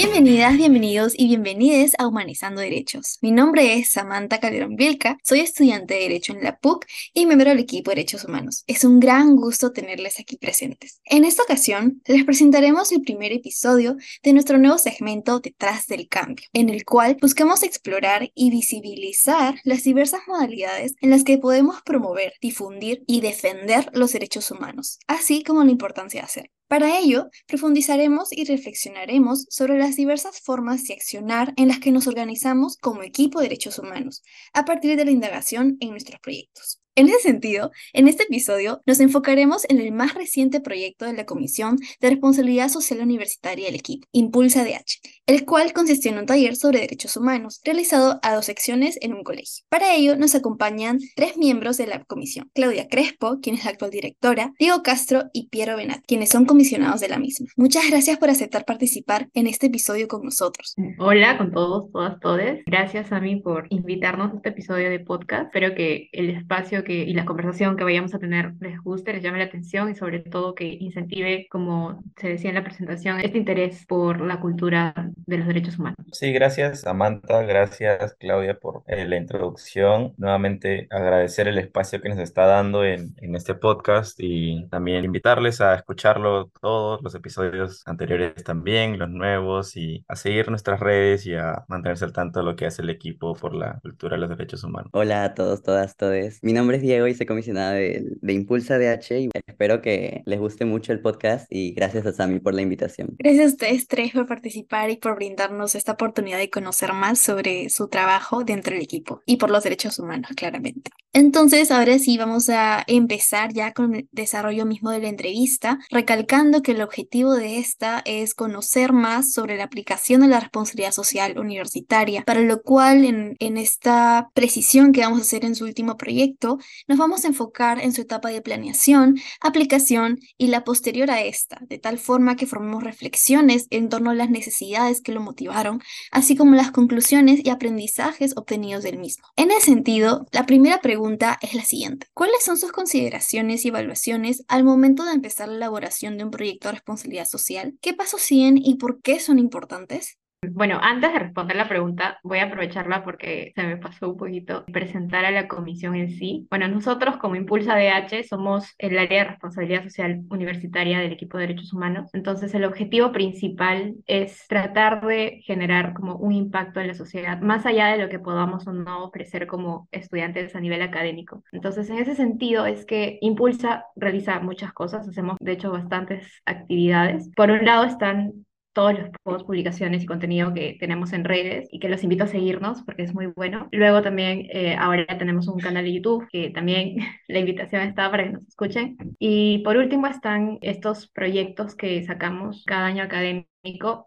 Bienvenidas, bienvenidos y bienvenides a Humanizando Derechos. Mi nombre es Samantha Calderón Vilca, soy estudiante de Derecho en la PUC y miembro del equipo de Derechos Humanos. Es un gran gusto tenerles aquí presentes. En esta ocasión, les presentaremos el primer episodio de nuestro nuevo segmento Detrás del Cambio, en el cual buscamos explorar y visibilizar las diversas modalidades en las que podemos promover, difundir y defender los derechos humanos, así como la importancia de hacer. Para ello, profundizaremos y reflexionaremos sobre las diversas formas de accionar en las que nos organizamos como equipo de derechos humanos, a partir de la indagación en nuestros proyectos. En ese sentido, en este episodio nos enfocaremos en el más reciente proyecto de la Comisión de Responsabilidad Social Universitaria del equipo, Impulsa DH, el cual consistió en un taller sobre derechos humanos, realizado a dos secciones en un colegio. Para ello nos acompañan tres miembros de la comisión, Claudia Crespo, quien es la actual directora, Diego Castro y Piero Benat, quienes son comisionados de la misma. Muchas gracias por aceptar participar en este episodio con nosotros. Hola con todos, todas, todes. Gracias a mí por invitarnos a este episodio de podcast. Espero que el espacio y la conversación que vayamos a tener les guste, les llame la atención y sobre todo que incentive, como se decía en la presentación, este interés por la cultura de los derechos humanos. Sí, gracias Samantha, gracias Claudia por eh, la introducción. Nuevamente agradecer el espacio que nos está dando en, en este podcast y también invitarles a escucharlo todos los episodios anteriores también, los nuevos y a seguir nuestras redes y a mantenerse al tanto de lo que hace el equipo por la cultura de los derechos humanos. Hola a todos, todas, todes. Mi nombre es Diego y soy comisionada de, de Impulsa DH y espero que les guste mucho el podcast y gracias a Sami por la invitación. Gracias a ustedes tres por participar y por brindarnos esta oportunidad de conocer más sobre su trabajo dentro del equipo y por los derechos humanos, claramente. Entonces, ahora sí vamos a empezar ya con el desarrollo mismo de la entrevista, recalcando que el objetivo de esta es conocer más sobre la aplicación de la responsabilidad social universitaria, para lo cual en, en esta precisión que vamos a hacer en su último proyecto, nos vamos a enfocar en su etapa de planeación, aplicación y la posterior a esta, de tal forma que formemos reflexiones en torno a las necesidades que lo motivaron, así como las conclusiones y aprendizajes obtenidos del mismo. En ese sentido, la primera pregunta es la siguiente. ¿Cuáles son sus consideraciones y evaluaciones al momento de empezar la elaboración de un proyecto de responsabilidad social? ¿Qué pasos siguen y por qué son importantes? Bueno, antes de responder la pregunta, voy a aprovecharla porque se me pasó un poquito presentar a la comisión en sí. Bueno, nosotros como Impulsa DH somos el área de responsabilidad social universitaria del equipo de derechos humanos. Entonces, el objetivo principal es tratar de generar como un impacto en la sociedad, más allá de lo que podamos o no ofrecer como estudiantes a nivel académico. Entonces, en ese sentido es que Impulsa realiza muchas cosas, hacemos de hecho bastantes actividades. Por un lado están todos los posts, publicaciones y contenido que tenemos en redes y que los invito a seguirnos porque es muy bueno. Luego también eh, ahora tenemos un canal de YouTube que también la invitación está para que nos escuchen. Y por último están estos proyectos que sacamos cada año académico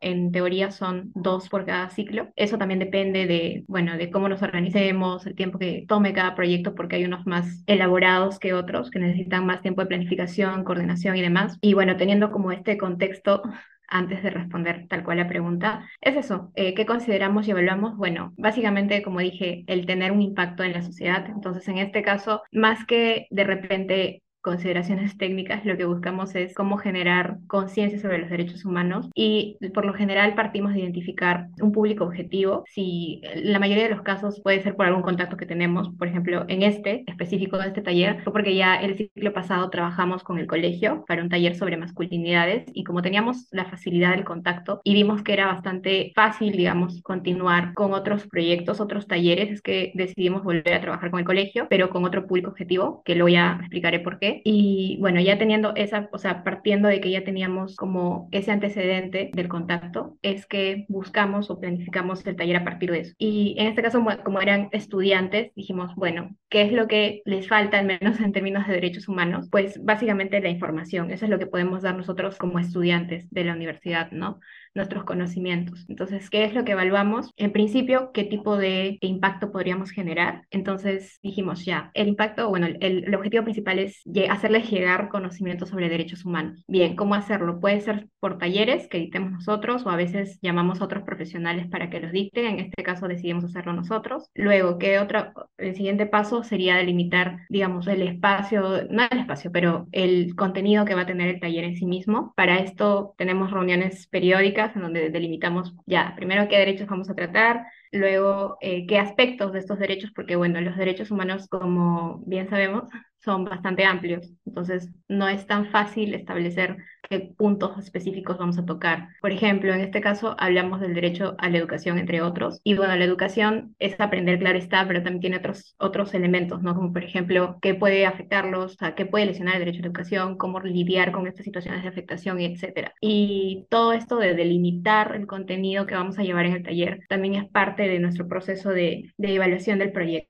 en teoría son dos por cada ciclo. Eso también depende de, bueno, de cómo nos organicemos, el tiempo que tome cada proyecto, porque hay unos más elaborados que otros que necesitan más tiempo de planificación, coordinación y demás. Y bueno, teniendo como este contexto antes de responder tal cual la pregunta, es eso, eh, ¿qué consideramos y evaluamos? Bueno, básicamente, como dije, el tener un impacto en la sociedad. Entonces, en este caso, más que de repente consideraciones técnicas, lo que buscamos es cómo generar conciencia sobre los derechos humanos y por lo general partimos de identificar un público objetivo. Si la mayoría de los casos puede ser por algún contacto que tenemos, por ejemplo, en este específico de este taller, fue porque ya el ciclo pasado trabajamos con el colegio para un taller sobre masculinidades y como teníamos la facilidad del contacto y vimos que era bastante fácil, digamos, continuar con otros proyectos, otros talleres, es que decidimos volver a trabajar con el colegio, pero con otro público objetivo, que luego ya explicaré por qué y bueno, ya teniendo esa, o sea, partiendo de que ya teníamos como ese antecedente del contacto, es que buscamos o planificamos el taller a partir de eso. Y en este caso, como eran estudiantes, dijimos, bueno, ¿qué es lo que les falta, al menos en términos de derechos humanos? Pues básicamente la información. Eso es lo que podemos dar nosotros como estudiantes de la universidad, ¿no? Nuestros conocimientos. Entonces, ¿qué es lo que evaluamos? En principio, ¿qué tipo de impacto podríamos generar? Entonces dijimos ya, el impacto, bueno, el, el objetivo principal es hacerles llegar conocimientos sobre derechos humanos. Bien, ¿cómo hacerlo? Puede ser por talleres que dictemos nosotros o a veces llamamos a otros profesionales para que los dicten. En este caso decidimos hacerlo nosotros. Luego, ¿qué otra? El siguiente paso sería delimitar, digamos, el espacio, no el espacio, pero el contenido que va a tener el taller en sí mismo. Para esto tenemos reuniones periódicas en donde delimitamos ya, primero qué derechos vamos a tratar, luego eh, qué aspectos de estos derechos, porque bueno, los derechos humanos, como bien sabemos, son bastante amplios, entonces no es tan fácil establecer qué puntos específicos vamos a tocar. Por ejemplo, en este caso hablamos del derecho a la educación, entre otros, y bueno, la educación es aprender, claro está, pero también tiene otros, otros elementos, ¿no? Como por ejemplo, qué puede afectarlos, sea, qué puede lesionar el derecho a la educación, cómo lidiar con estas situaciones de afectación, etcétera. Y todo esto de delimitar el contenido que vamos a llevar en el taller también es parte de nuestro proceso de, de evaluación del proyecto.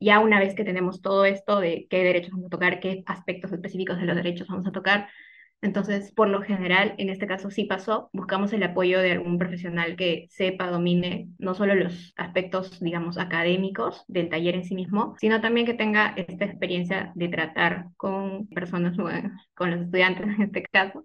Ya una vez que tenemos todo esto de qué derechos vamos a tocar, qué aspectos específicos de los derechos vamos a tocar, entonces, por lo general, en este caso sí pasó, buscamos el apoyo de algún profesional que sepa, domine no solo los aspectos, digamos, académicos del taller en sí mismo, sino también que tenga esta experiencia de tratar con personas, con los estudiantes en este caso,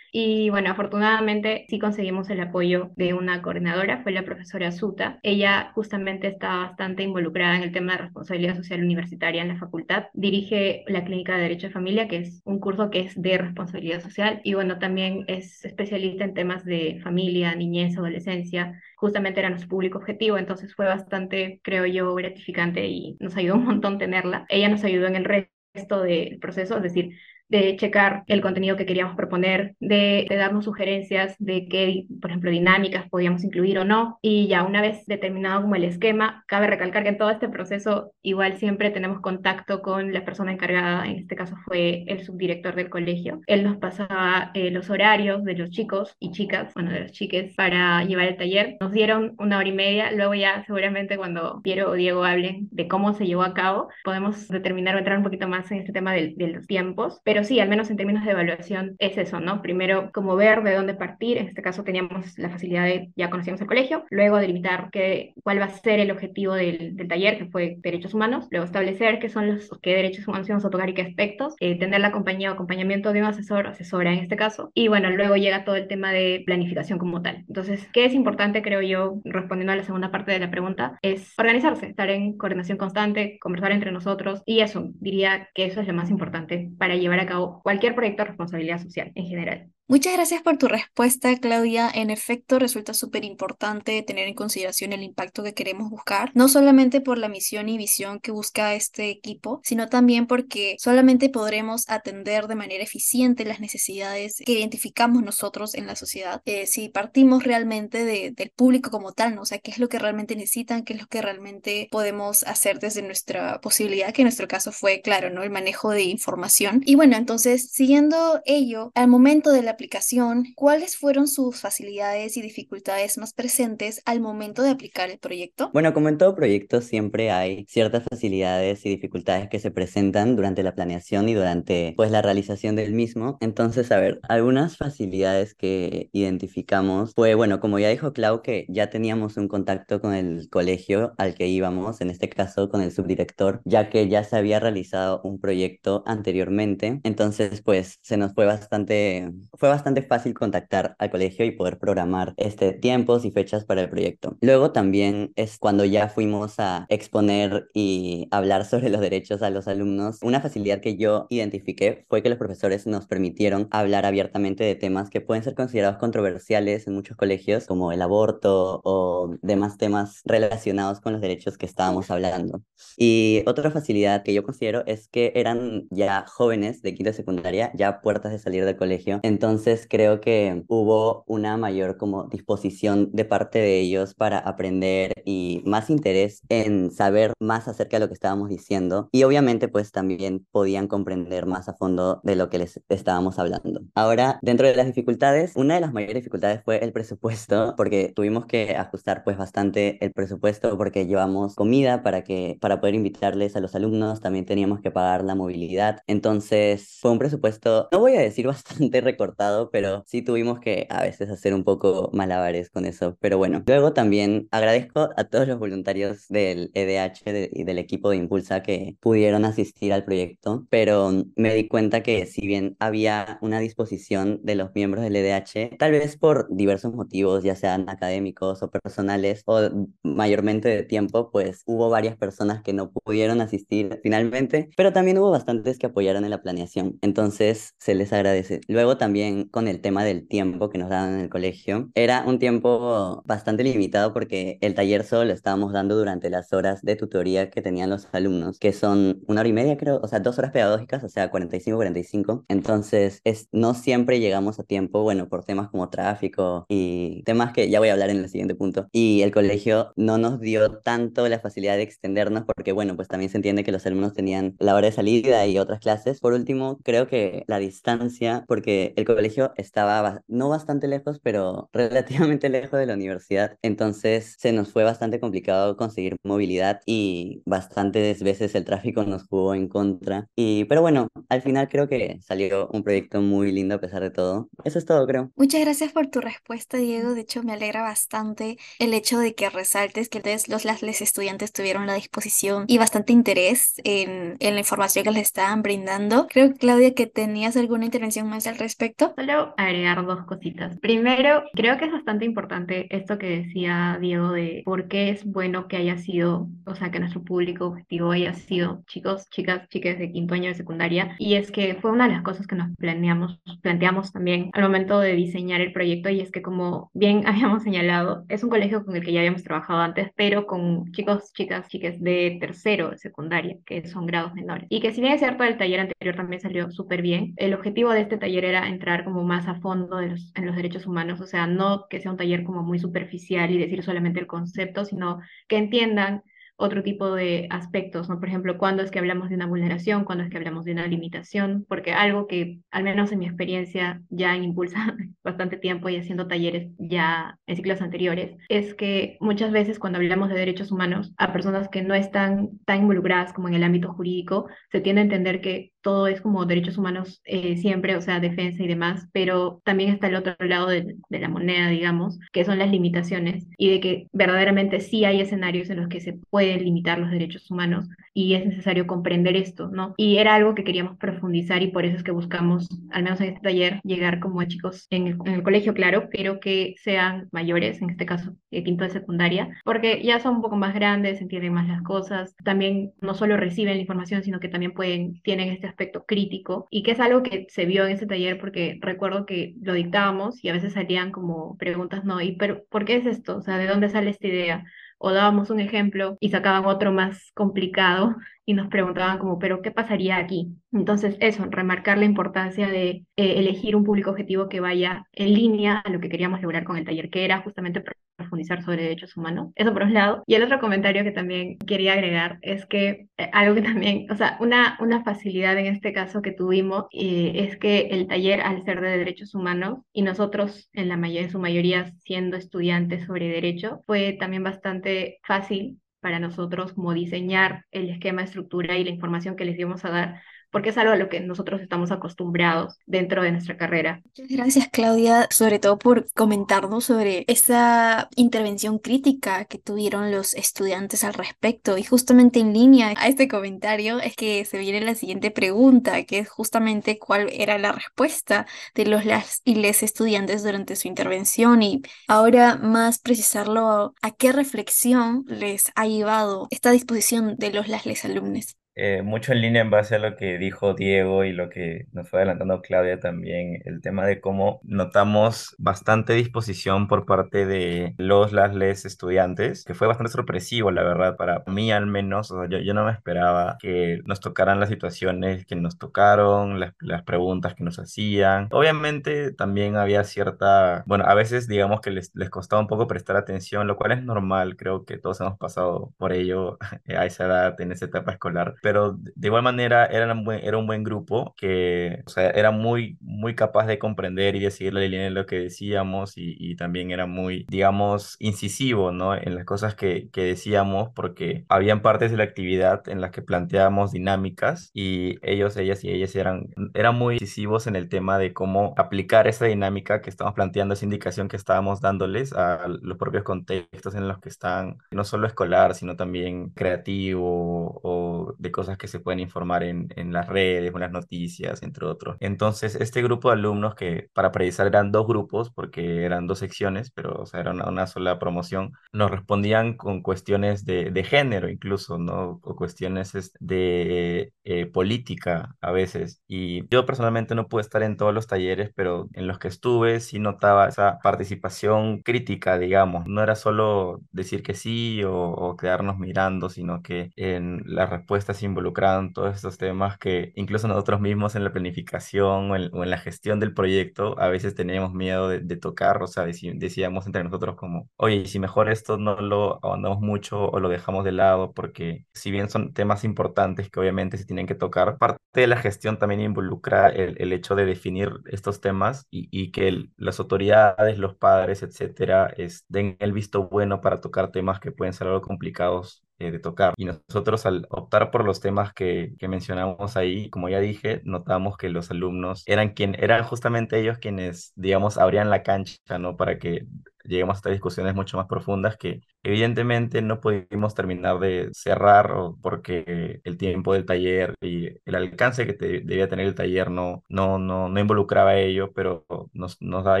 y bueno, afortunadamente sí conseguimos el apoyo de una coordinadora, fue la profesora Suta. Ella justamente está bastante involucrada en el tema de responsabilidad social universitaria en la facultad. Dirige la Clínica de Derecho de Familia, que es un curso que es de responsabilidad social. Y bueno, también es especialista en temas de familia, niñez, adolescencia. Justamente era nuestro público objetivo, entonces fue bastante, creo yo, gratificante y nos ayudó un montón tenerla. Ella nos ayudó en el resto del proceso, es decir, de checar el contenido que queríamos proponer, de, darnos sugerencias de qué, por ejemplo, dinámicas podíamos incluir o no. Y ya una vez determinado como el esquema, cabe recalcar que en todo este proceso igual siempre tenemos contacto con la persona encargada, en este caso fue el subdirector del colegio. Él nos pasaba eh, los horarios de los chicos y chicas, bueno, de los chiques, para llevar el taller. Nos dieron una hora y media, luego ya seguramente cuando Piero o Diego hablen de cómo se llevó a cabo, podemos determinar o entrar un poquito más en este tema de, de los tiempos. Pero sí, al menos en términos de evaluación, es eso, ¿no? Primero, como ver de dónde partir. En este caso teníamos la facilidad de, ya conocíamos el colegio, luego delimitar qué, cuál va a ser el objetivo del, del taller, que fue derechos humanos, luego establecer qué son los qué derechos humanos vamos a tocar y qué aspectos, eh, tener la compañía o acompañamiento de un asesor, asesora en este caso, y bueno, luego llega todo el tema de planificación como tal. Entonces, ¿qué es importante, creo yo, respondiendo a la segunda parte de la pregunta? Es organizarse, estar en coordinación constante, conversar entre nosotros, y eso, diría que eso es lo más importante para llevar a cabo cualquier proyecto de responsabilidad social en general. Muchas gracias por tu respuesta, Claudia. En efecto, resulta súper importante tener en consideración el impacto que queremos buscar, no solamente por la misión y visión que busca este equipo, sino también porque solamente podremos atender de manera eficiente las necesidades que identificamos nosotros en la sociedad eh, si partimos realmente del público como tal, ¿no? O sea, qué es lo que realmente necesitan, qué es lo que realmente podemos hacer desde nuestra posibilidad, que en nuestro caso fue, claro, ¿no? El manejo de información. Y bueno, entonces, siguiendo ello, al momento de la aplicación, ¿cuáles fueron sus facilidades y dificultades más presentes al momento de aplicar el proyecto? Bueno, como en todo proyecto, siempre hay ciertas facilidades y dificultades que se presentan durante la planeación y durante pues la realización del mismo. Entonces, a ver, algunas facilidades que identificamos fue, bueno, como ya dijo Clau, que ya teníamos un contacto con el colegio al que íbamos, en este caso con el subdirector, ya que ya se había realizado un proyecto anteriormente. Entonces, pues se nos fue bastante, bastante fácil contactar al colegio y poder programar este, tiempos y fechas para el proyecto. Luego también es cuando ya fuimos a exponer y hablar sobre los derechos a los alumnos. Una facilidad que yo identifiqué fue que los profesores nos permitieron hablar abiertamente de temas que pueden ser considerados controversiales en muchos colegios, como el aborto o demás temas relacionados con los derechos que estábamos hablando. Y otra facilidad que yo considero es que eran ya jóvenes de quinta secundaria, ya puertas de salir del colegio. Entonces, entonces creo que hubo una mayor como disposición de parte de ellos para aprender y más interés en saber más acerca de lo que estábamos diciendo y obviamente pues también podían comprender más a fondo de lo que les estábamos hablando. Ahora, dentro de las dificultades, una de las mayores dificultades fue el presupuesto porque tuvimos que ajustar pues bastante el presupuesto porque llevamos comida para que para poder invitarles a los alumnos, también teníamos que pagar la movilidad. Entonces, fue un presupuesto, no voy a decir bastante recortado pero sí tuvimos que a veces hacer un poco malabares con eso. Pero bueno, luego también agradezco a todos los voluntarios del EDH y del equipo de Impulsa que pudieron asistir al proyecto, pero me di cuenta que si bien había una disposición de los miembros del EDH, tal vez por diversos motivos, ya sean académicos o personales o mayormente de tiempo, pues hubo varias personas que no pudieron asistir finalmente, pero también hubo bastantes que apoyaron en la planeación, entonces se les agradece. Luego también con el tema del tiempo que nos daban en el colegio, era un tiempo bastante limitado porque el taller solo lo estábamos dando durante las horas de tutoría que tenían los alumnos, que son una hora y media creo, o sea, dos horas pedagógicas, o sea, 45-45, entonces es, no siempre llegamos a tiempo, bueno, por temas como tráfico y temas que ya voy a hablar en el siguiente punto, y el colegio no nos dio tanto la facilidad de extendernos porque, bueno, pues también se entiende que los alumnos tenían la hora de salida y otras clases. Por último, creo que la distancia, porque el colegio estaba no bastante lejos, pero relativamente lejos de la universidad, entonces se nos fue bastante complicado conseguir movilidad y bastantes veces el tráfico nos jugó en contra. Y, pero bueno, al final creo que salió un proyecto muy lindo a pesar de todo. Eso es todo, creo. Muchas gracias por tu respuesta, Diego. De hecho, me alegra bastante el hecho de que resaltes que los, los estudiantes tuvieron la disposición y bastante interés en, en la información que les estaban brindando. Creo, Claudia, que tenías alguna intervención más al respecto. Solo agregar dos cositas. Primero, creo que es bastante importante esto que decía Diego de por qué es bueno que haya sido, o sea, que nuestro público objetivo haya sido chicos, chicas, chicas de quinto año de secundaria. Y es que fue una de las cosas que nos planeamos, planteamos también al momento de diseñar el proyecto y es que como bien habíamos señalado, es un colegio con el que ya habíamos trabajado antes, pero con chicos, chicas, chicas de tercero de secundaria, que son grados menores. Y que si bien es cierto, el taller anterior también salió súper bien, el objetivo de este taller era entrar como más a fondo en los derechos humanos, o sea, no que sea un taller como muy superficial y decir solamente el concepto, sino que entiendan otro tipo de aspectos, ¿no? Por ejemplo, cuándo es que hablamos de una vulneración, cuándo es que hablamos de una limitación, porque algo que, al menos en mi experiencia, ya Impulsa bastante tiempo y haciendo talleres ya en ciclos anteriores, es que muchas veces cuando hablamos de derechos humanos a personas que no están tan involucradas como en el ámbito jurídico, se tiende a entender que todo es como derechos humanos eh, siempre, o sea, defensa y demás, pero también está el otro lado de, de, la moneda, digamos, que son las limitaciones y de que verdaderamente sí hay escenarios en los que se pueden limitar los derechos humanos y es necesario comprender esto, ¿no? Y era algo que queríamos profundizar y por eso es que buscamos, al menos en este taller, llegar como a chicos en el, en el colegio, claro, pero que sean mayores, en este caso, de quinto de secundaria, porque ya son un poco más grandes, entienden más las cosas, también no solo reciben la información, sino que también pueden, tienen este aspecto crítico y que es algo que se vio en ese taller porque recuerdo que lo dictábamos y a veces salían como preguntas, no, ¿y pero por qué es esto? O sea, ¿de dónde sale esta idea? O dábamos un ejemplo y sacaban otro más complicado y nos preguntaban como, pero ¿qué pasaría aquí? Entonces, eso, remarcar la importancia de eh, elegir un público objetivo que vaya en línea a lo que queríamos lograr con el taller, que era justamente profundizar sobre derechos humanos. Eso por un lado. Y el otro comentario que también quería agregar es que eh, algo que también, o sea, una, una facilidad en este caso que tuvimos eh, es que el taller, al ser de derechos humanos, y nosotros en, la mayoría, en su mayoría siendo estudiantes sobre derecho, fue también bastante fácil para nosotros como diseñar el esquema, estructura y la información que les íbamos a dar porque es algo a lo que nosotros estamos acostumbrados dentro de nuestra carrera. Gracias, Claudia, sobre todo por comentarnos sobre esa intervención crítica que tuvieron los estudiantes al respecto. Y justamente en línea a este comentario es que se viene la siguiente pregunta, que es justamente cuál era la respuesta de los las y les estudiantes durante su intervención y ahora más precisarlo a qué reflexión les ha llevado esta disposición de los las les alumnos. Eh, mucho en línea en base a lo que dijo Diego y lo que nos fue adelantando Claudia también, el tema de cómo notamos bastante disposición por parte de los, las, les estudiantes, que fue bastante sorpresivo, la verdad, para mí al menos, o sea, yo, yo no me esperaba que nos tocaran las situaciones que nos tocaron, las, las preguntas que nos hacían. Obviamente también había cierta, bueno, a veces digamos que les, les costaba un poco prestar atención, lo cual es normal, creo que todos hemos pasado por ello a esa edad, en esa etapa escolar pero de igual manera era un buen, era un buen grupo que, o sea, era muy, muy capaz de comprender y de seguir la línea de lo que decíamos y, y también era muy, digamos, incisivo, ¿no? En las cosas que, que decíamos porque habían partes de la actividad en las que planteábamos dinámicas y ellos, ellas y ellas eran, eran muy incisivos en el tema de cómo aplicar esa dinámica que estamos planteando, esa indicación que estábamos dándoles a los propios contextos en los que están, no solo escolar, sino también creativo o de cosas que se pueden informar en, en las redes en las noticias, entre otros. Entonces, este grupo de alumnos que para precisar eran dos grupos, porque eran dos secciones, pero o sea, era una, una sola promoción, nos respondían con cuestiones de, de género incluso, ¿no? O cuestiones de eh, política a veces. Y yo personalmente no pude estar en todos los talleres, pero en los que estuve sí notaba esa participación crítica, digamos. No era solo decir que sí o, o quedarnos mirando, sino que en las respuestas involucraban todos estos temas que incluso nosotros mismos en la planificación o en, la gestión del proyecto a veces teníamos miedo de, de tocar, o sea, decíamos entre nosotros como, oye, ¿y si mejor esto no lo ahondamos mucho o lo dejamos de lado, porque si bien son temas importantes que obviamente se tienen que tocar, parte de la gestión también involucra el, hecho de definir estos temas y, que las autoridades, los padres, etcétera, es, den el visto bueno para tocar temas que pueden ser algo complicados eh, de tocar. Y nosotros al optar por los temas que, que mencionamos ahí, como ya dije, notamos que los alumnos eran quien, eran justamente ellos quienes, digamos, abrían la cancha, ¿no? Para que lleguemos a estas discusiones mucho más profundas que evidentemente no pudimos terminar de cerrar porque el tiempo del taller y el alcance que te- debía tener el taller no, no, no, no involucraba ello, pero nos, nos da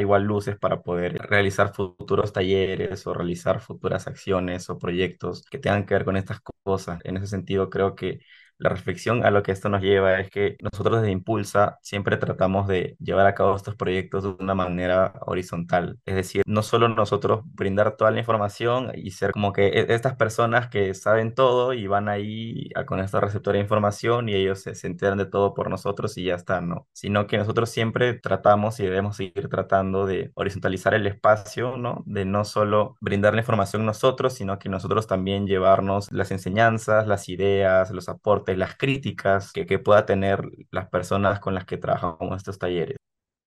igual luces para poder realizar futuros talleres o realizar futuras acciones o proyectos que tengan que ver con estas cosas. En ese sentido, creo que la reflexión a lo que esto nos lleva es que nosotros desde Impulsa siempre tratamos de llevar a cabo estos proyectos de una manera horizontal. Es decir, no solo nosotros brindar toda la información y ser como que e- estas personas que saben todo y van ahí a- con esta receptora de información y ellos se, se enteran de todo por nosotros y ya está, ¿no? Sino que nosotros siempre tratamos y debemos seguir tratando de horizontalizar el espacio, ¿no? De no solo brindar la información nosotros, sino que nosotros también llevarnos las enseñanzas, las ideas, los aportes, las críticas que, que pueda tener las personas con las que trabajamos estos talleres.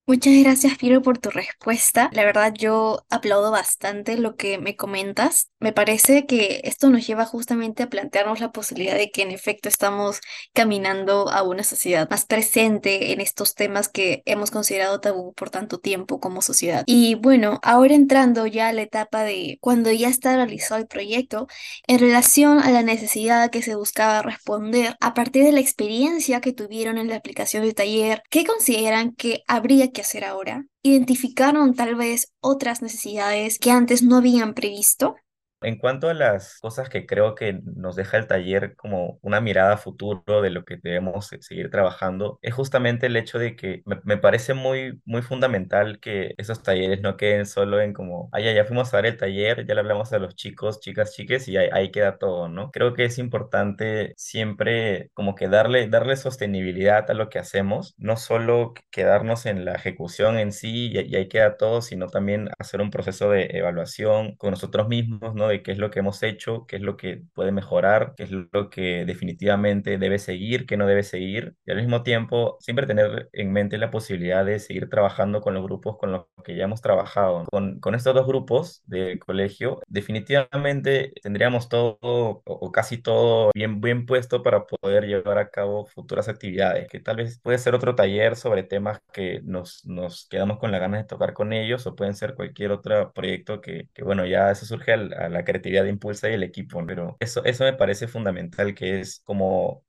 Muchas gracias, Piero, por tu respuesta. La verdad, yo aplaudo bastante lo que me comentas. Me parece que esto nos lleva justamente a plantearnos la posibilidad de que en efecto estamos caminando a una sociedad más presente en estos temas que hemos considerado tabú por tanto tiempo como sociedad. Y bueno, ahora entrando ya a la etapa de cuando ya está realizado el proyecto, en relación a la necesidad que se buscaba responder a partir de la experiencia que tuvieron en la aplicación del taller, ¿qué consideran que habría que hacer ahora? ¿Identificaron tal vez otras necesidades que antes no habían previsto? En cuanto a las cosas que creo que nos deja el taller como una mirada a futuro de lo que debemos se- seguir trabajando, es justamente el hecho de que me, parece muy, muy fundamental que esos talleres no queden solo en como, ah, ya, fuimos a dar el taller, ya le hablamos a los chicos, chicas, chiques y ahí, ahí queda todo, ¿no? Creo que es importante siempre como que darle, darle sostenibilidad a lo que hacemos, no solo quedarnos en la ejecución en sí y, y ahí queda todo, sino también hacer un proceso de evaluación con nosotros mismos, ¿no? De qué es lo que hemos hecho, qué es lo que puede mejorar, qué es lo que definitivamente debe seguir, qué no debe seguir. Y al mismo tiempo, siempre tener en mente la posibilidad de seguir trabajando con los grupos con los que ya hemos trabajado. Con, con estos dos grupos de colegio, definitivamente tendríamos todo o, casi todo bien, bien puesto para poder llevar a cabo futuras actividades, que tal vez puede ser otro taller sobre temas que nos, nos quedamos con la ganas de tocar con ellos o pueden ser cualquier otro proyecto que, que bueno, ya eso surge al- a la creatividad Impulsa y el equipo, pero eso, eso me parece fundamental, que es como,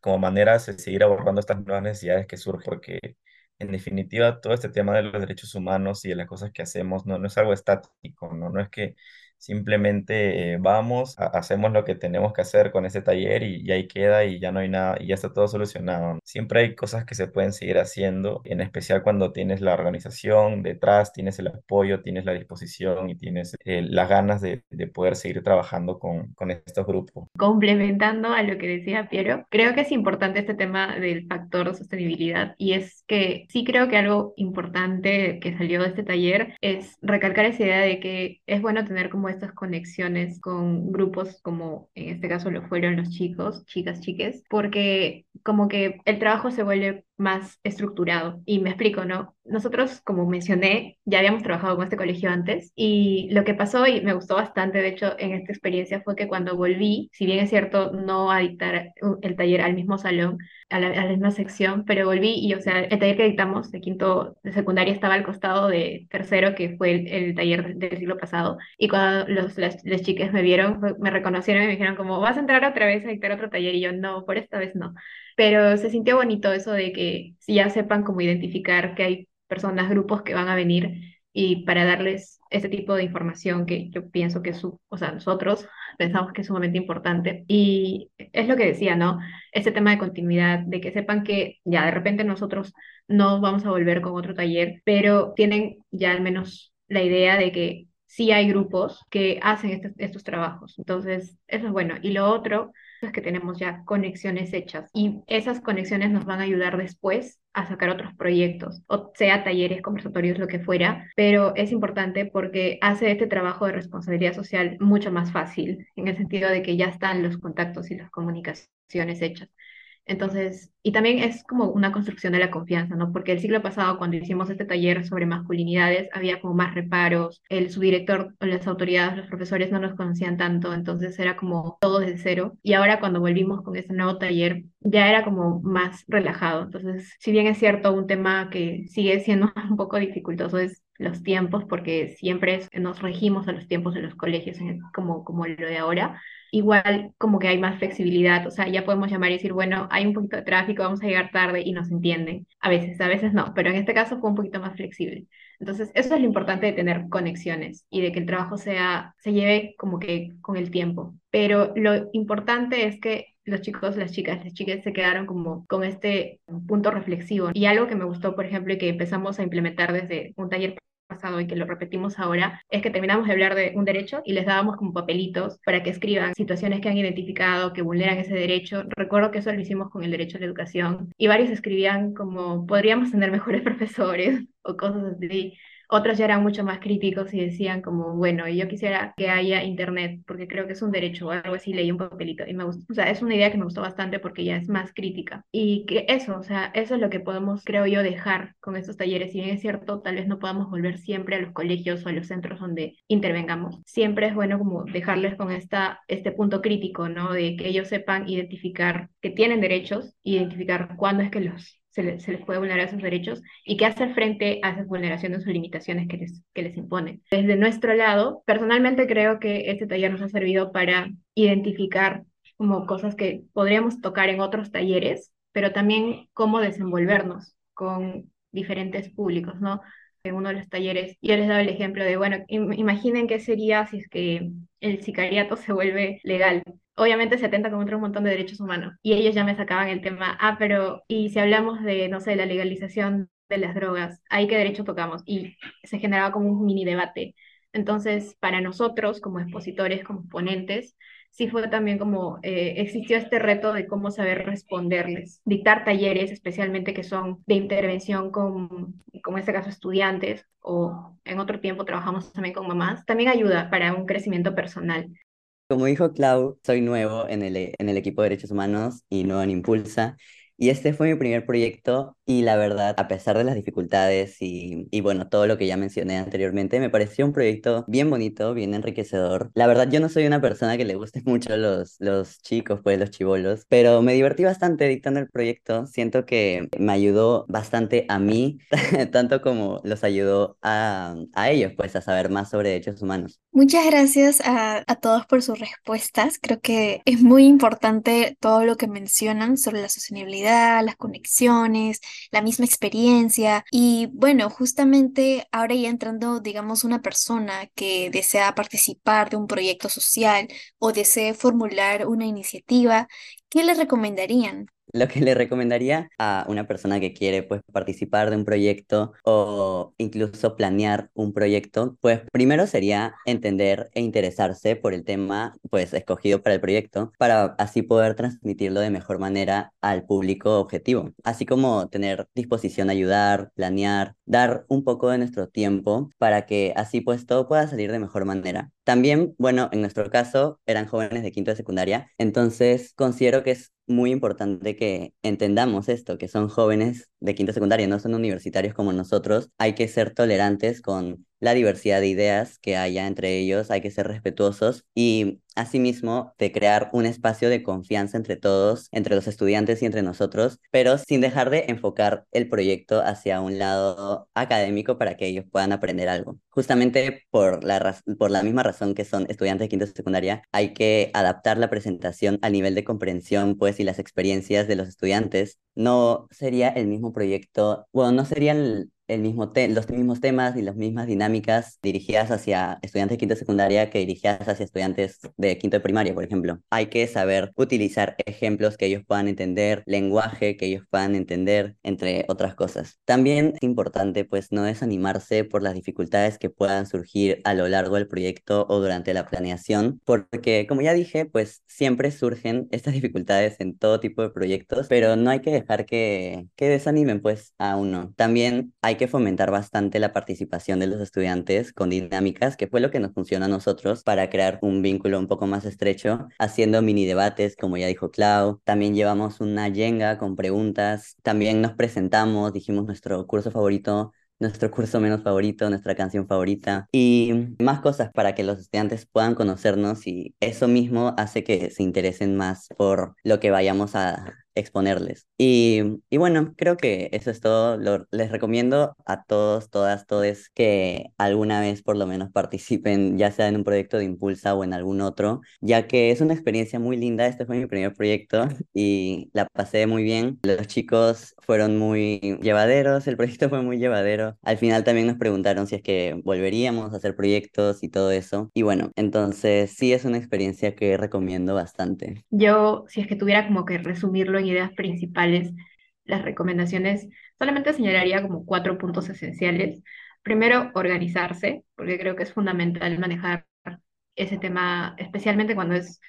como maneras de seguir abordando estas nuevas necesidades que surgen, porque en definitiva todo este tema de los derechos humanos y de las cosas que hacemos no, no es algo estático, ¿no? No es que simplemente eh, vamos, ha- hacemos lo que tenemos que hacer con ese taller y, y ahí queda y ya no hay nada y ya está todo solucionado. Siempre hay cosas que se pueden seguir haciendo, en especial cuando tienes la organización detrás, tienes el apoyo, tienes la disposición y tienes eh, las ganas de, de poder seguir trabajando con, con estos grupos. Complementando a lo que decía Piero, creo que es importante este tema del factor sostenibilidad y es que sí creo que algo importante que salió de este taller es recalcar esa idea de que es bueno tener como estas conexiones con grupos como en este caso lo fueron los chicos, chicas, chiques, porque como que el trabajo se vuelve más estructurado. Y me explico, ¿no? Nosotros, como mencioné, ya habíamos trabajado con este colegio antes y lo que pasó y me gustó bastante, de hecho, en esta experiencia fue que cuando volví, si bien es cierto, no a dictar el taller al mismo salón, a la, a la misma sección, pero volví y, o sea, el taller que dictamos de quinto de secundaria estaba al costado de tercero, que fue el, el taller del siglo pasado. Y cuando los, las, las chicas me vieron, me reconocieron y me dijeron como, ¿vas a entrar otra vez a dictar otro taller? Y yo, no, por esta vez no. Pero se sintió bonito eso de que ya sepan cómo identificar que hay personas, grupos que van a venir y para darles ese tipo de información que yo pienso que su, o sea, nosotros pensamos que es sumamente importante. Y es lo que decía, ¿no? Ese tema de continuidad, de que sepan que ya de repente nosotros no vamos a volver con otro taller, pero tienen ya al menos la idea de que sí hay grupos que hacen estos, estos trabajos. Entonces, eso es bueno. Y lo otro es que tenemos ya conexiones hechas y esas conexiones nos van a ayudar después a sacar otros proyectos, o sea talleres, conversatorios, lo que fuera, pero es importante porque hace este trabajo de responsabilidad social mucho más fácil, en el sentido de que ya están los contactos y las comunicaciones hechas. Entonces, y también es como una construcción de la confianza, ¿no? Porque el siglo pasado, cuando hicimos este taller sobre masculinidades, había como más reparos, el subdirector, las autoridades, los profesores no nos conocían tanto, entonces era como todo desde cero. Y ahora cuando volvimos con este nuevo taller, ya era como más relajado. Entonces, si bien es cierto, un tema que sigue siendo un poco dificultoso es los tiempos, porque siempre nos regimos a los tiempos de los colegios, como, como lo de ahora, igual como que hay más flexibilidad, o sea, ya podemos llamar y decir, bueno, hay un poquito de tráfico, vamos a llegar tarde y nos entienden. A veces, a veces no, pero en este caso fue un poquito más flexible. Entonces, eso es lo importante de tener conexiones y de que el trabajo sea, se lleve como que con el tiempo. Pero lo importante es que los chicos, las chicas, las chicas se quedaron como con este punto reflexivo. Y algo que me gustó, por ejemplo, y que empezamos a implementar desde un taller pasado y que lo repetimos ahora, es que terminamos de hablar de un derecho y les dábamos como papelitos para que escriban situaciones que han identificado que vulneran ese derecho. Recuerdo que eso lo hicimos con el derecho a la educación y varios escribían como podríamos tener mejores profesores o cosas así. Otros ya eran mucho más críticos y decían como, bueno, yo quisiera que haya internet porque creo que es un derecho o algo así, leí un papelito y me gustó, o sea, es una idea que me gustó bastante porque ya es más crítica. Y que eso, o sea, eso es lo que podemos, creo yo, dejar con estos talleres. Si bien es cierto, tal vez no podamos volver siempre a los colegios o a los centros donde intervengamos. Siempre es bueno como dejarles con esta, este punto crítico, ¿no? De que ellos sepan identificar que tienen derechos, identificar cuándo es que los se, les puede vulnerar sus derechos y qué hacer frente a esas vulneraciones o limitaciones que les, que les imponen. Desde nuestro lado, personalmente creo que este taller nos ha servido para identificar como cosas que podríamos tocar en otros talleres, pero también cómo desenvolvernos con diferentes públicos, ¿no? En uno de los talleres, yo les daba el ejemplo de, bueno, imaginen qué sería si es que el sicariato se vuelve legal obviamente se atenta contra un montón de derechos humanos. Y ellos ya me sacaban el tema, ah, pero ¿y si hablamos de, no sé, la legalización de las drogas, ¿ahí qué derecho tocamos? Y se generaba como un mini debate. Entonces, para nosotros como expositores, como ponentes, sí fue también como eh, existió este reto de cómo saber responderles, dictar talleres especialmente que son de intervención con, como en este caso, estudiantes o en otro tiempo trabajamos también con mamás, también ayuda para un crecimiento personal. Como dijo Clau, soy nuevo en el, en el equipo de derechos humanos y nuevo en Impulsa. Y este fue mi primer proyecto y la verdad, a pesar de las dificultades y, y, bueno, todo lo que ya mencioné anteriormente, me pareció un proyecto bien bonito, bien enriquecedor. La verdad, yo no soy una persona que le guste mucho los, los chicos, pues los chivolos, pero me divertí bastante dictando el proyecto. Siento que me ayudó bastante a mí, tanto como los ayudó a, a ellos, pues a saber más sobre derechos humanos. Muchas gracias a, a todos por sus respuestas. Creo que es muy importante todo lo que mencionan sobre la sostenibilidad las conexiones, la misma experiencia. Y bueno, justamente ahora ya entrando, digamos, una persona que desea participar de un proyecto social o desee formular una iniciativa, ¿qué le recomendarían? Lo que le recomendaría a una persona que quiere pues participar de un proyecto o incluso planear un proyecto, pues primero sería entender e interesarse por el tema pues escogido para el proyecto para así poder transmitirlo de mejor manera al público objetivo, así como tener disposición a ayudar, planear, dar un poco de nuestro tiempo para que así pues todo pueda salir de mejor manera. También, bueno, en nuestro caso eran jóvenes de quinto de secundaria, entonces considero que es muy importante que entendamos esto, que son jóvenes de quinto secundaria, no son universitarios como nosotros. Hay que ser tolerantes con la diversidad de ideas que haya entre ellos, hay que ser respetuosos y asimismo de crear un espacio de confianza entre todos, entre los estudiantes y entre nosotros, pero sin dejar de enfocar el proyecto hacia un lado académico para que ellos puedan aprender algo. Justamente por la, por la misma razón que son estudiantes de quinto secundaria, hay que adaptar la presentación al nivel de comprensión pues y las experiencias de los estudiantes. No sería el mismo proyecto, bueno, no sería el, el mismo los mismos temas y las mismas dinámicas dirigidas hacia estudiantes de quinto de secundaria que dirigidas hacia estudiantes de quinto de primaria, por ejemplo. Hay que saber utilizar ejemplos que ellos puedan entender, lenguaje que ellos puedan entender, entre otras cosas. También es importante pues no desanimarse por las dificultades que puedan surgir a lo largo del proyecto o durante la planeación, porque como ya dije, pues siempre surgen estas dificultades en todo tipo de proyectos, pero no hay que dejar que, que desanimen pues a uno. También hay que fomentar bastante la participación de los estudiantes con dinámicas, que fue lo que nos funciona a nosotros para crear un vínculo un poco más estrecho, haciendo mini debates, como ya dijo Clau. También llevamos una yenga con preguntas, también nos presentamos, dijimos nuestro curso favorito nuestro curso menos favorito, nuestra canción favorita y más cosas para que los estudiantes puedan conocernos y eso mismo hace que se interesen más por lo que vayamos a, exponerles. Y, y bueno, creo que eso es todo. les recomiendo a todos, todas, todes que alguna vez por lo menos participen, ya sea en un proyecto de Impulsa o en algún otro, ya que es una experiencia muy linda. Este fue mi primer proyecto y la pasé muy bien. Los chicos fueron muy llevaderos, el proyecto fue muy llevadero. Al final también nos preguntaron si es que volveríamos a hacer proyectos y todo eso. Y bueno, entonces sí es una experiencia que recomiendo bastante. Yo, si es que tuviera como que resumirlo ideas principales, las recomendaciones, solamente señalaría como cuatro puntos esenciales. Primero, organizarse, porque creo que es fundamental manejar ese tema, especialmente cuando es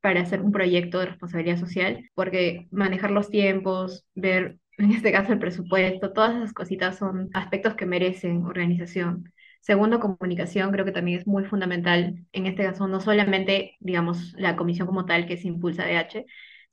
para hacer un proyecto de responsabilidad social, porque manejar los tiempos, ver, en este caso, el presupuesto, todas esas cositas son aspectos que merecen organización. Segundo, comunicación, creo que también es muy fundamental, en este caso, no solamente, digamos, la comisión como tal que se impulsa DH,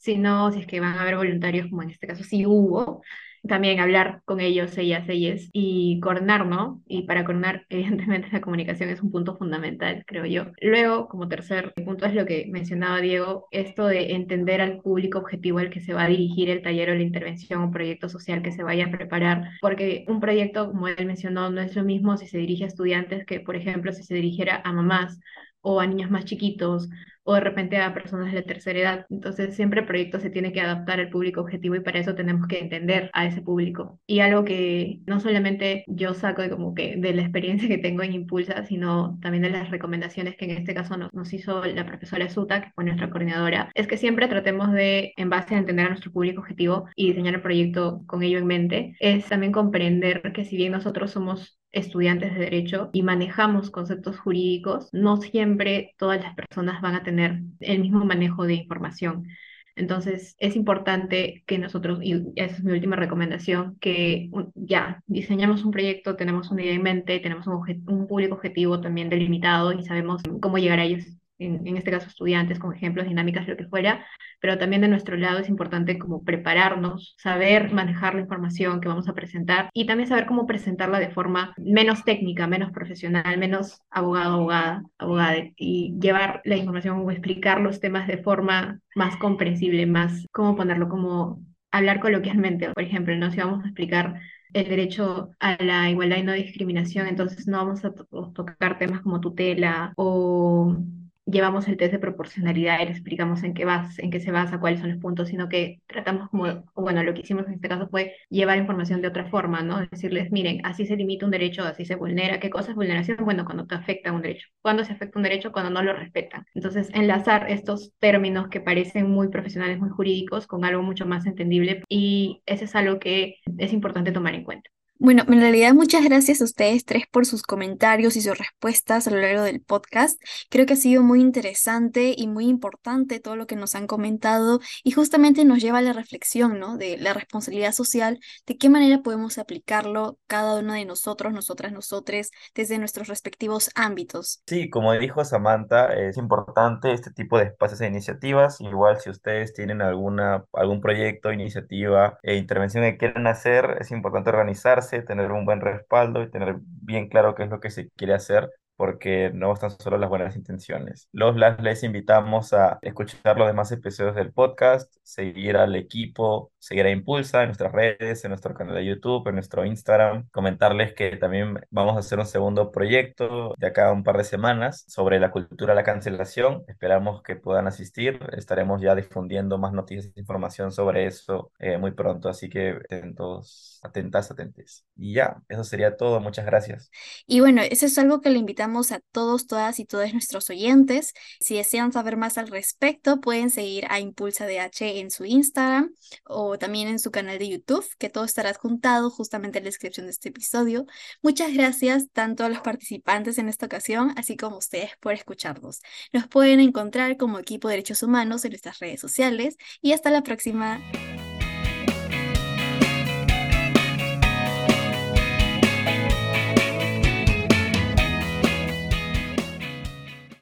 sino si es que van a haber voluntarios, como en este caso sí hubo, también hablar con ellos, ellas, ellas, y coordinar, ¿no? Y para coordinar, evidentemente, la comunicación es un punto fundamental, creo yo. Luego, como tercer punto, es lo que mencionaba Diego, esto de entender al público objetivo al que se va a dirigir el taller o la intervención o proyecto social que se vaya a preparar, porque un proyecto, como él mencionó, no es lo mismo si se dirige a estudiantes que, por ejemplo, si se dirigiera a mamás o a niños más chiquitos o de repente a personas de la tercera edad. Entonces siempre el proyecto se tiene que adaptar al público objetivo y para eso tenemos que entender a ese público. Y algo que no solamente yo saco de como que de la experiencia que tengo en Impulsa, sino también de las recomendaciones que en este caso nos, nos hizo la profesora Suta, que fue nuestra coordinadora, es que siempre tratemos de, en base a entender a nuestro público objetivo y diseñar el proyecto con ello en mente, es también comprender que si bien nosotros somos estudiantes de derecho y manejamos conceptos jurídicos, no siempre todas las personas van a tener el mismo manejo de información. Entonces, es importante que nosotros, y esa es mi última recomendación, que ya diseñamos un proyecto, tenemos una idea en mente, tenemos un, un público objetivo también delimitado y sabemos cómo llegar a ellos en, este caso estudiantes, con ejemplos, dinámicas, lo que fuera, pero también de nuestro lado es importante como prepararnos, saber manejar la información que vamos a presentar y también saber cómo presentarla de forma menos técnica, menos profesional, menos abogado, abogada, abogada, y llevar la información o explicar los temas de forma más comprensible, más, cómo ponerlo, como hablar coloquialmente, por ejemplo, ¿no? Si vamos a explicar el derecho a la igualdad y no discriminación, entonces no vamos a tocar temas como tutela o llevamos el test de proporcionalidad y le explicamos en qué, vas, en qué se basa, cuáles son los puntos, sino que tratamos como, bueno, lo que hicimos en este caso fue llevar información de otra forma, ¿no? Decirles, miren, así se limita un derecho, así se vulnera. ¿Qué cosa es vulneración? Bueno, cuando te afecta un derecho. ¿Cuándo se afecta un derecho? Cuando no lo respetan. Entonces, enlazar estos términos que parecen muy profesionales, muy jurídicos, con algo mucho más entendible y eso es algo que es importante tomar en cuenta. Bueno, en realidad muchas gracias a ustedes tres por sus comentarios y sus respuestas a lo largo del podcast. Creo que ha sido muy interesante y muy importante todo lo que nos han comentado y justamente nos lleva a la reflexión, ¿no? De la responsabilidad social, de qué manera podemos aplicarlo cada uno de nosotros, nosotras, nosotres, desde nuestros respectivos ámbitos. Sí, como dijo Samantha, es importante este tipo de espacios e iniciativas. Igual si ustedes tienen alguna, algún proyecto, iniciativa e intervención que quieran hacer, es importante organizarse tener un buen respaldo y tener bien claro qué es lo que se quiere hacer porque no están solo las buenas intenciones. Los les invitamos a escuchar los demás episodios del podcast, seguir al equipo, seguir a Impulsa en nuestras redes, en nuestro canal de YouTube, en nuestro Instagram, comentarles que también vamos a hacer un segundo proyecto de acá a un par de semanas sobre la cultura de la cancelación. Esperamos que puedan asistir. Estaremos ya difundiendo más noticias e información sobre eso eh, muy pronto, así que atentos, atentas, atentes. Y ya, eso sería todo. Muchas gracias. Y bueno, eso es algo que le a todos, todas y todos nuestros oyentes. Si desean saber más al respecto, pueden seguir a Impulsa DH en su Instagram o también en su canal de YouTube, que todo estará adjuntado justamente en la descripción de este episodio. Muchas gracias tanto a los participantes en esta ocasión, así como a ustedes por escucharnos. Nos pueden encontrar como equipo de derechos humanos en nuestras redes sociales y hasta la próxima.